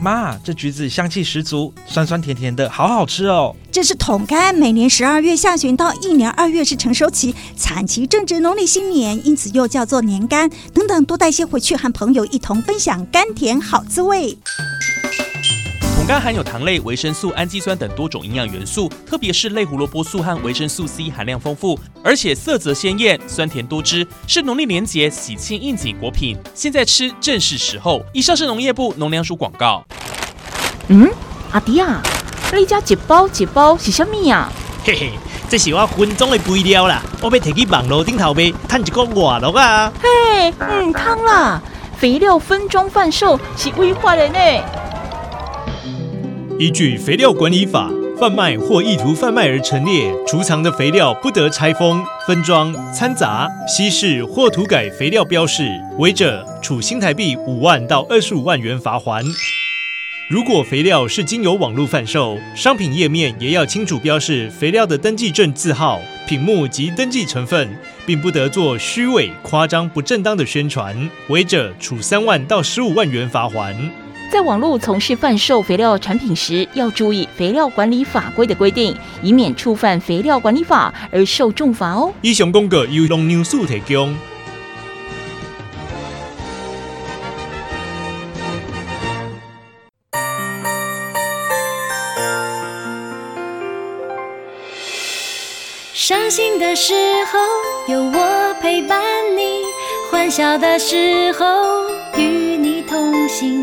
妈，这橘子香气十足，酸酸甜甜的，好好吃哦。这是桶柑，每年十二月下旬到一年二月是成熟期，产期正值农历新年，因此又叫做年柑。等等，多带些回去，和朋友一同分享甘甜好滋味。柑含有糖类、维生素、氨基酸等多种营养元素，特别是类胡萝卜素和维生素 C 含量丰富，而且色泽鲜艳、酸甜多汁，是农历年节喜庆应景果品。现在吃正是时候。以上是农业部农粮署广告。嗯，阿弟啊，你家一包一包是什么呀？嘿嘿，这是我分装的肥料啦，我要摕去网络顶头卖，赚一个外乐啊。嘿，嗯，汤啦，肥料分装贩售是违法的呢。依据肥料管理法，贩卖或意图贩卖而陈列、储藏的肥料不得拆封、分装、掺杂、稀释或涂改肥料标示，违者处新台币五万到二十五万元罚锾。如果肥料是经由网络贩售，商品页面也要清楚标示肥料的登记证字号、品目及登记成分，并不得做虚伪、夸张、不正当的宣传，违者处三万到十五万元罚锾。在网络从事贩售肥料产品时，要注意肥料管理法规的规定，以免触犯肥料管理法而受重罚哦。以上公告由农牛署提供。伤心的时候有我陪伴你，欢笑的时候与你同行。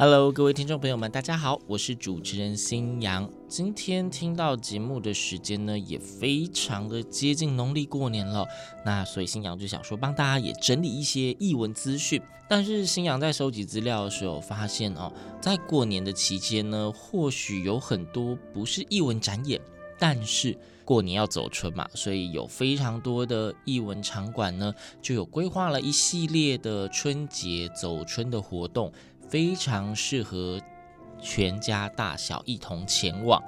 Hello，各位听众朋友们，大家好，我是主持人新阳。今天听到节目的时间呢，也非常的接近农历过年了。那所以新阳就想说，帮大家也整理一些艺文资讯。但是新阳在收集资料的时候发现哦，在过年的期间呢，或许有很多不是艺文展演，但是过年要走春嘛，所以有非常多的艺文场馆呢，就有规划了一系列的春节走春的活动。非常适合全家大小一同前往，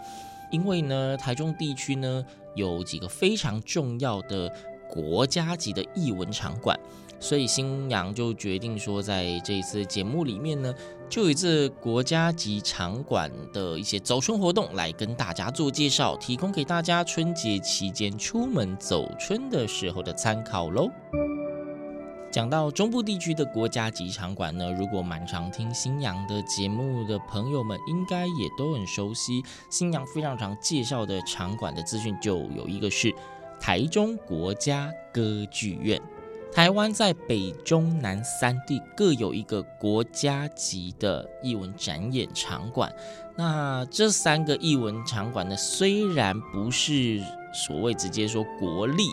因为呢，台中地区呢有几个非常重要的国家级的艺文场馆，所以新阳就决定说，在这一次节目里面呢，就以这国家级场馆的一些走春活动来跟大家做介绍，提供给大家春节期间出门走春的时候的参考喽。讲到中部地区的国家级场馆呢，如果蛮常听星洋的节目的朋友们，应该也都很熟悉。星洋非常常介绍的场馆的资讯，就有一个是台中国家歌剧院。台湾在北中南三地各有一个国家级的艺文展演场馆。那这三个艺文场馆呢，虽然不是。所谓直接说国立，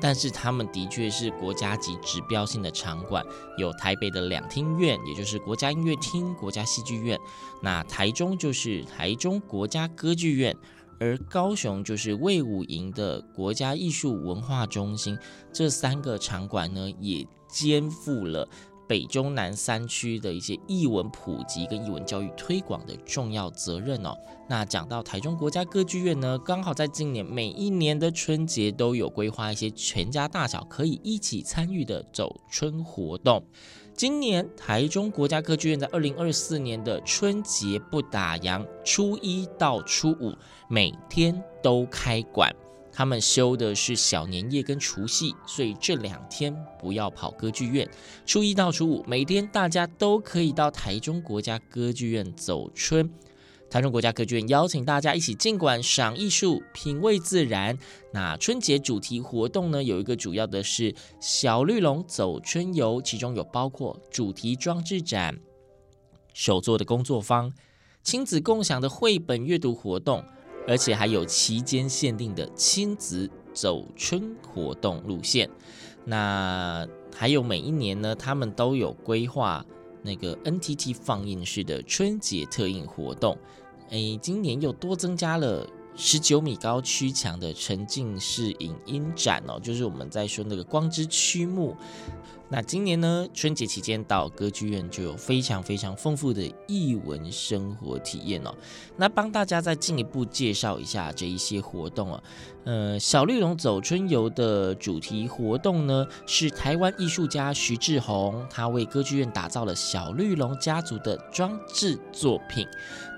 但是他们的确是国家级指标性的场馆，有台北的两厅院，也就是国家音乐厅、国家戏剧院；那台中就是台中国家歌剧院，而高雄就是卫武营的国家艺术文化中心。这三个场馆呢，也肩负了。北中南三区的一些译文普及跟译文教育推广的重要责任哦。那讲到台中国家歌剧院呢，刚好在今年每一年的春节都有规划一些全家大小可以一起参与的走春活动。今年台中国家歌剧院在二零二四年的春节不打烊，初一到初五每天都开馆。他们休的是小年夜跟除夕，所以这两天不要跑歌剧院。初一到初五，每天大家都可以到台中国家歌剧院走春。台中国家歌剧院邀请大家一起尽管赏艺术、品味自然。那春节主题活动呢，有一个主要的是小绿龙走春游，其中有包括主题装置展、手作的工作坊、亲子共享的绘本阅读活动。而且还有期间限定的亲子走春活动路线。那还有每一年呢，他们都有规划那个 NTT 放映室的春节特映活动。诶，今年又多增加了十九米高曲墙的沉浸式影音展哦，就是我们在说那个光之曲目。那今年呢，春节期间到歌剧院就有非常非常丰富的艺文生活体验哦。那帮大家再进一步介绍一下这一些活动啊。呃，小绿龙走春游的主题活动呢，是台湾艺术家徐志宏，他为歌剧院打造了小绿龙家族的装置作品。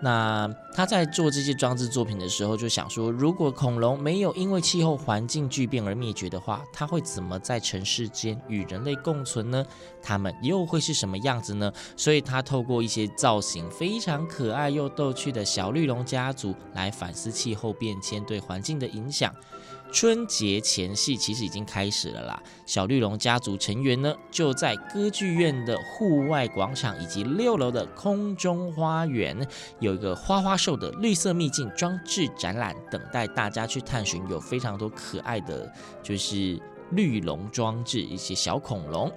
那他在做这些装置作品的时候，就想说，如果恐龙没有因为气候环境巨变而灭绝的话，它会怎么在城市间与人类共共存呢？它们又会是什么样子呢？所以，他透过一些造型非常可爱又逗趣的小绿龙家族来反思气候变迁对环境的影响。春节前夕其实已经开始了啦。小绿龙家族成员呢，就在歌剧院的户外广场以及六楼的空中花园，有一个花花兽的绿色秘境装置展览，等待大家去探寻。有非常多可爱的，就是绿龙装置，一些小恐龙。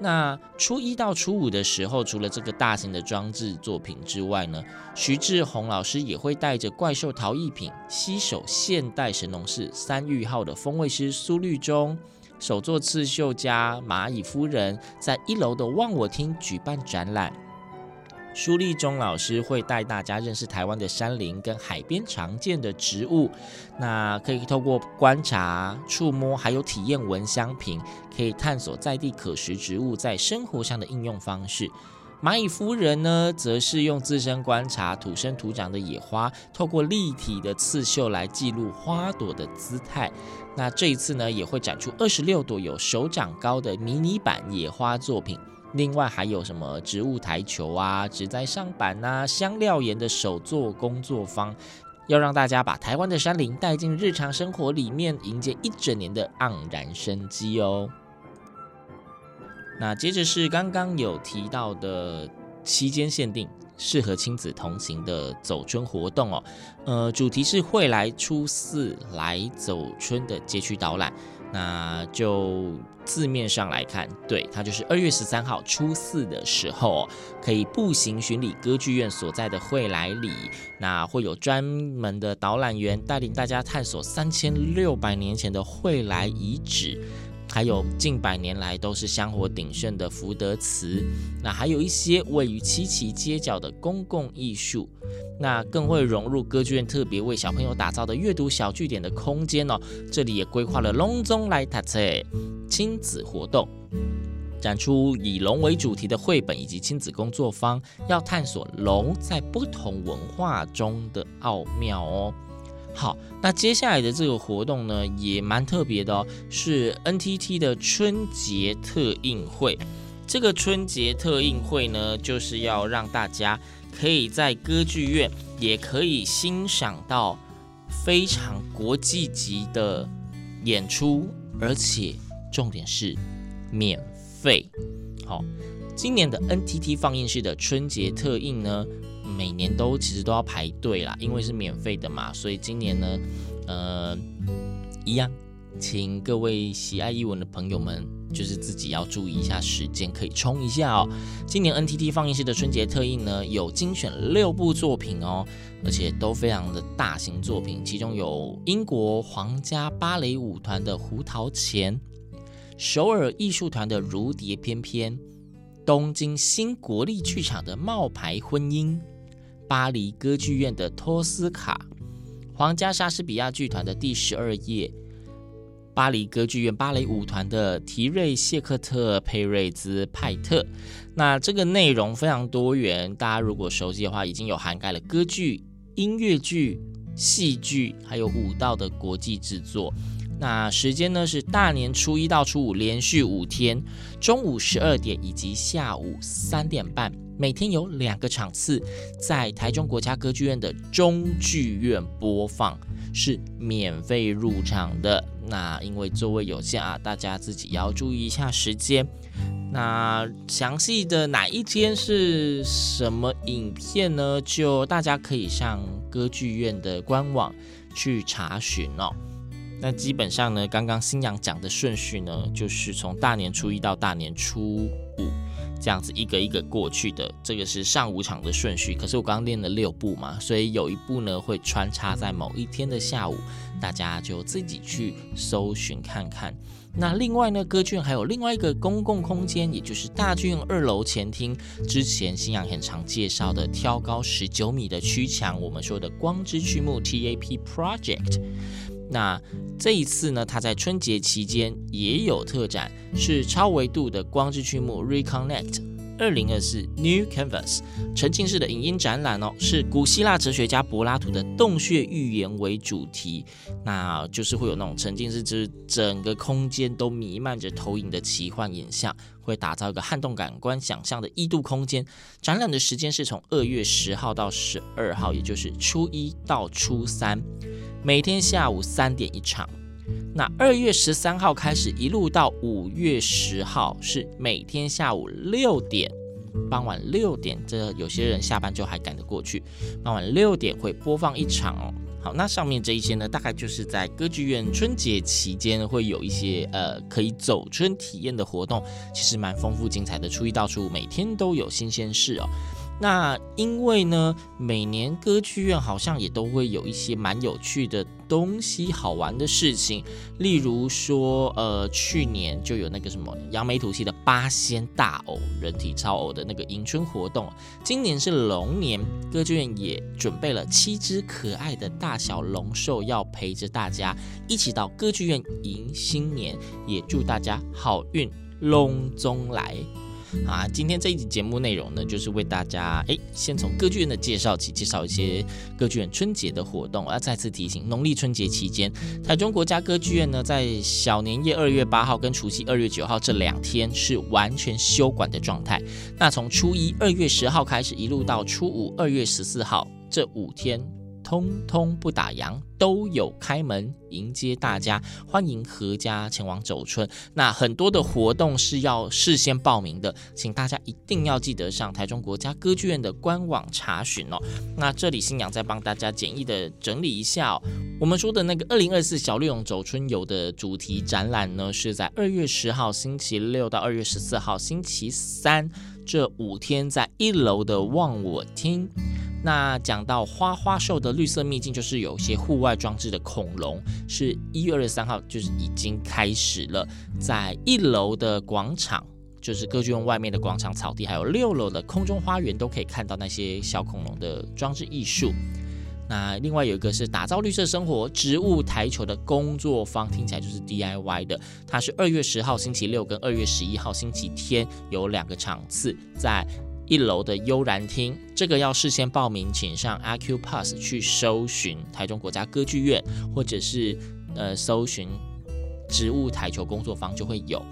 那初一到初五的时候，除了这个大型的装置作品之外呢，徐志宏老师也会带着怪兽陶艺品，携手现代神农氏三玉号的风味师苏绿中，手作刺绣家蚂蚁夫人，在一楼的忘我厅举办展览。苏立忠老师会带大家认识台湾的山林跟海边常见的植物，那可以透过观察、触摸，还有体验闻香瓶，可以探索在地可食植物在生活上的应用方式。蚂蚁夫人呢，则是用自身观察土生土长的野花，透过立体的刺绣来记录花朵的姿态。那这一次呢，也会展出二十六朵有手掌高的迷你版野花作品。另外还有什么植物台球啊、植栽上板啊、香料盐的手作工作坊，要让大家把台湾的山林带进日常生活里面，迎接一整年的盎然生机哦。那接着是刚刚有提到的期间限定，适合亲子同行的走春活动哦。呃，主题是会来初四来走春的街区导览。那就字面上来看，对，它就是二月十三号初四的时候，可以步行巡礼歌剧院所在的惠来里。那会有专门的导览员带领大家探索三千六百年前的惠来遗址。还有近百年来都是香火鼎盛的福德祠，那还有一些位于七期街角的公共艺术，那更会融入歌剧院特别为小朋友打造的阅读小据点的空间哦。这里也规划了龙中来塔册亲子活动，展出以龙为主题的绘本以及亲子工作坊，要探索龙在不同文化中的奥妙哦。好，那接下来的这个活动呢，也蛮特别的哦，是 NTT 的春节特映会。这个春节特映会呢，就是要让大家可以在歌剧院也可以欣赏到非常国际级的演出，而且重点是免费。好，今年的 NTT 放映室的春节特映呢，每年都其实都要排队啦，因为是免费的嘛，所以今年呢，呃，一样，请各位喜爱译文的朋友们，就是自己要注意一下时间，可以冲一下哦。今年 NTT 放映室的春节特映呢，有精选六部作品哦，而且都非常的大型作品，其中有英国皇家芭蕾舞团的《胡桃钳》，首尔艺术团的《如蝶翩翩》，东京新国立剧场的《冒牌婚姻》。巴黎歌剧院的托斯卡，皇家莎士比亚剧团的第十二夜，巴黎歌剧院芭蕾舞团的提瑞谢克特佩瑞兹派特。那这个内容非常多元，大家如果熟悉的话，已经有涵盖了歌剧、音乐剧、戏剧，还有舞蹈的国际制作。那时间呢是大年初一到初五，连续五天，中午十二点以及下午三点半，每天有两个场次，在台中国家歌剧院的中剧院播放，是免费入场的。那因为座位有限啊，大家自己要注意一下时间。那详细的哪一天是什么影片呢？就大家可以上歌剧院的官网去查询哦。那基本上呢，刚刚新阳讲的顺序呢，就是从大年初一到大年初五这样子一个一个过去的，这个是上午场的顺序。可是我刚刚练了六步嘛，所以有一步呢会穿插在某一天的下午，大家就自己去搜寻看看。那另外呢，歌剧院还有另外一个公共空间，也就是大剧院二楼前厅。之前新阳很常介绍的挑高十九米的曲墙，我们说的光之曲目 TAP Project。那这一次呢，它在春节期间也有特展，是超维度的光之曲目 Reconnect。二零二四 New Canvas 沉浸式的影音展览哦，是古希腊哲学家柏拉图的洞穴寓言为主题，那就是会有那种沉浸式，就是整个空间都弥漫着投影的奇幻影像，会打造一个撼动感官想象的异度空间。展览的时间是从二月十号到十二号，也就是初一到初三，每天下午三点一场。那二月十三号开始，一路到五月十号，是每天下午六点，傍晚六点，这有些人下班就还赶得过去。傍晚六点会播放一场哦。好，那上面这一些呢，大概就是在歌剧院春节期间会有一些呃可以走春体验的活动，其实蛮丰富精彩的。初一到初五每天都有新鲜事哦。那因为呢，每年歌剧院好像也都会有一些蛮有趣的东西、好玩的事情，例如说，呃，去年就有那个什么扬眉吐气的八仙大偶、人体超偶的那个迎春活动。今年是龙年，歌剧院也准备了七只可爱的大小龙兽，要陪着大家一起到歌剧院迎新年，也祝大家好运龙中来。啊，今天这一集节目内容呢，就是为大家哎，先从歌剧院的介绍起，介绍一些歌剧院春节的活动。我要再次提醒，农历春节期间，台中国家歌剧院呢，在小年夜二月八号跟除夕二月九号这两天是完全休馆的状态。那从初一二月十号开始，一路到初五二月十四号这五天。通通不打烊，都有开门迎接大家，欢迎阖家前往走春。那很多的活动是要事先报名的，请大家一定要记得上台中国家歌剧院的官网查询哦。那这里新娘再帮大家简易的整理一下，我们说的那个二零二四小绿勇走春游的主题展览呢，是在二月十号星期六到二月十四号星期三这五天，在一楼的望我厅。那讲到花花兽的绿色秘境，就是有些户外装置的恐龙，是一月二十三号就是已经开始了，在一楼的广场，就是歌剧院外面的广场草地，还有六楼的空中花园，都可以看到那些小恐龙的装置艺术。那另外有一个是打造绿色生活植物台球的工作坊，听起来就是 DIY 的，它是二月十号星期六跟二月十一号星期天有两个场次在。一楼的悠然厅，这个要事先报名，请上 a Q Pass 去搜寻台中国家歌剧院，或者是呃搜寻植物台球工作坊就会有。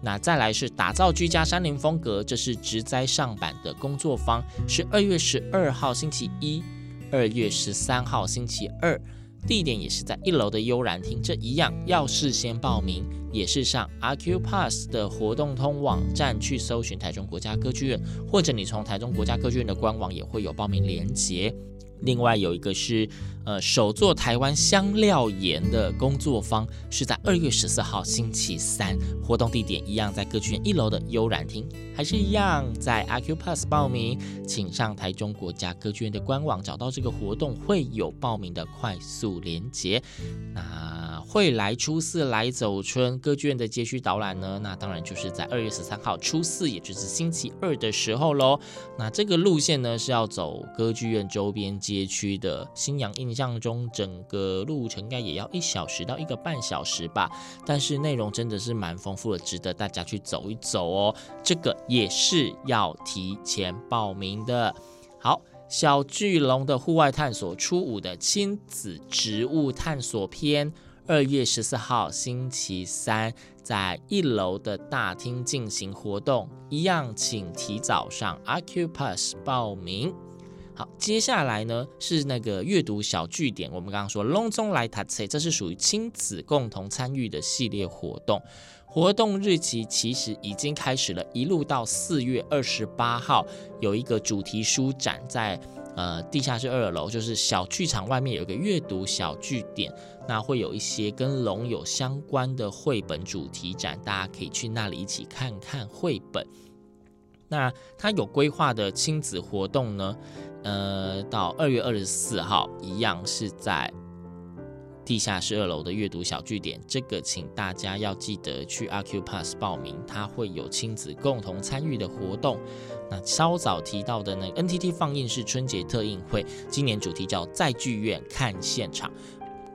那再来是打造居家山林风格，这是植栽上版的工作坊，是二月十二号星期一，二月十三号星期二。地点也是在一楼的悠然厅，这一样要事先报名，也是上 RQ Pass 的活动通网站去搜寻台中国家歌剧院，或者你从台中国家歌剧院的官网也会有报名链接。另外有一个是，呃，首座台湾香料盐的工作坊，是在二月十四号星期三，活动地点一样在歌剧院一楼的悠然厅，还是一样在 a q p a s s 报名，请上台中国家歌剧院的官网找到这个活动会有报名的快速连结。那。会来初四来走春歌剧院的街区导览呢？那当然就是在二月十三号初四，也就是星期二的时候喽。那这个路线呢是要走歌剧院周边街区的。新阳印象中，整个路程应该也要一小时到一个半小时吧。但是内容真的是蛮丰富的，值得大家去走一走哦。这个也是要提前报名的。好，小巨龙的户外探索，初五的亲子植物探索篇。二月十四号星期三，在一楼的大厅进行活动，一样请提早上 Accupass 报名。好，接下来呢是那个阅读小据点，我们刚刚说隆中来塔切，这是属于亲子共同参与的系列活动。活动日期其实已经开始了，一路到四月二十八号，有一个主题书展在呃地下室二楼，就是小剧场外面有个阅读小据点，那会有一些跟龙有相关的绘本主题展，大家可以去那里一起看看绘本。那他有规划的亲子活动呢，呃，到二月二十四号一样是在地下室二楼的阅读小据点，这个请大家要记得去 A Q Pass 报名，它会有亲子共同参与的活动。那稍早提到的呢，NTT 放映室春节特映会，今年主题叫在剧院看现场。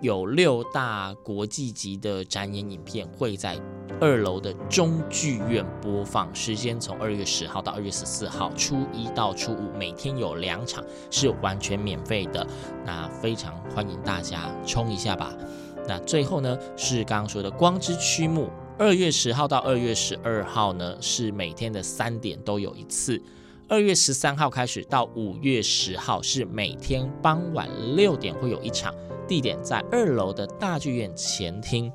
有六大国际级的展演影片会在二楼的中剧院播放，时间从二月十号到二月十四号，初一到初五每天有两场，是完全免费的。那非常欢迎大家冲一下吧。那最后呢，是刚刚说的光之曲目，二月十号到二月十二号呢，是每天的三点都有一次。二月十三号开始到五月十号是每天傍晚六点会有一场。地点在二楼的大剧院前厅。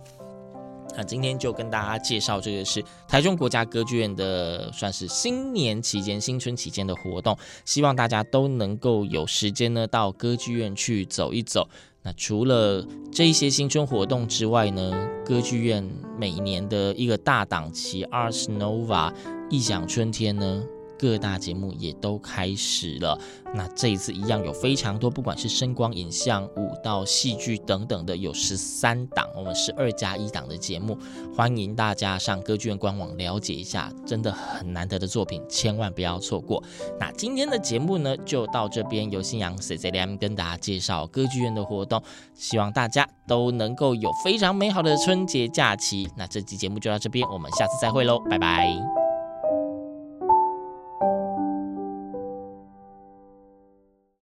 那今天就跟大家介绍这个是台中国家歌剧院的，算是新年期间、新春期间的活动，希望大家都能够有时间呢到歌剧院去走一走。那除了这一些新春活动之外呢，歌剧院每年的一个大档期 Ars Nova 异想春天呢。各大节目也都开始了，那这一次一样有非常多，不管是声光影像、舞蹈、戏剧等等的，有十三档，我们十二加一档的节目，欢迎大家上歌剧院官网了解一下，真的很难得的作品，千万不要错过。那今天的节目呢，就到这边，由新阳 C C M 跟大家介绍歌剧院的活动，希望大家都能够有非常美好的春节假期。那这期节目就到这边，我们下次再会喽，拜拜。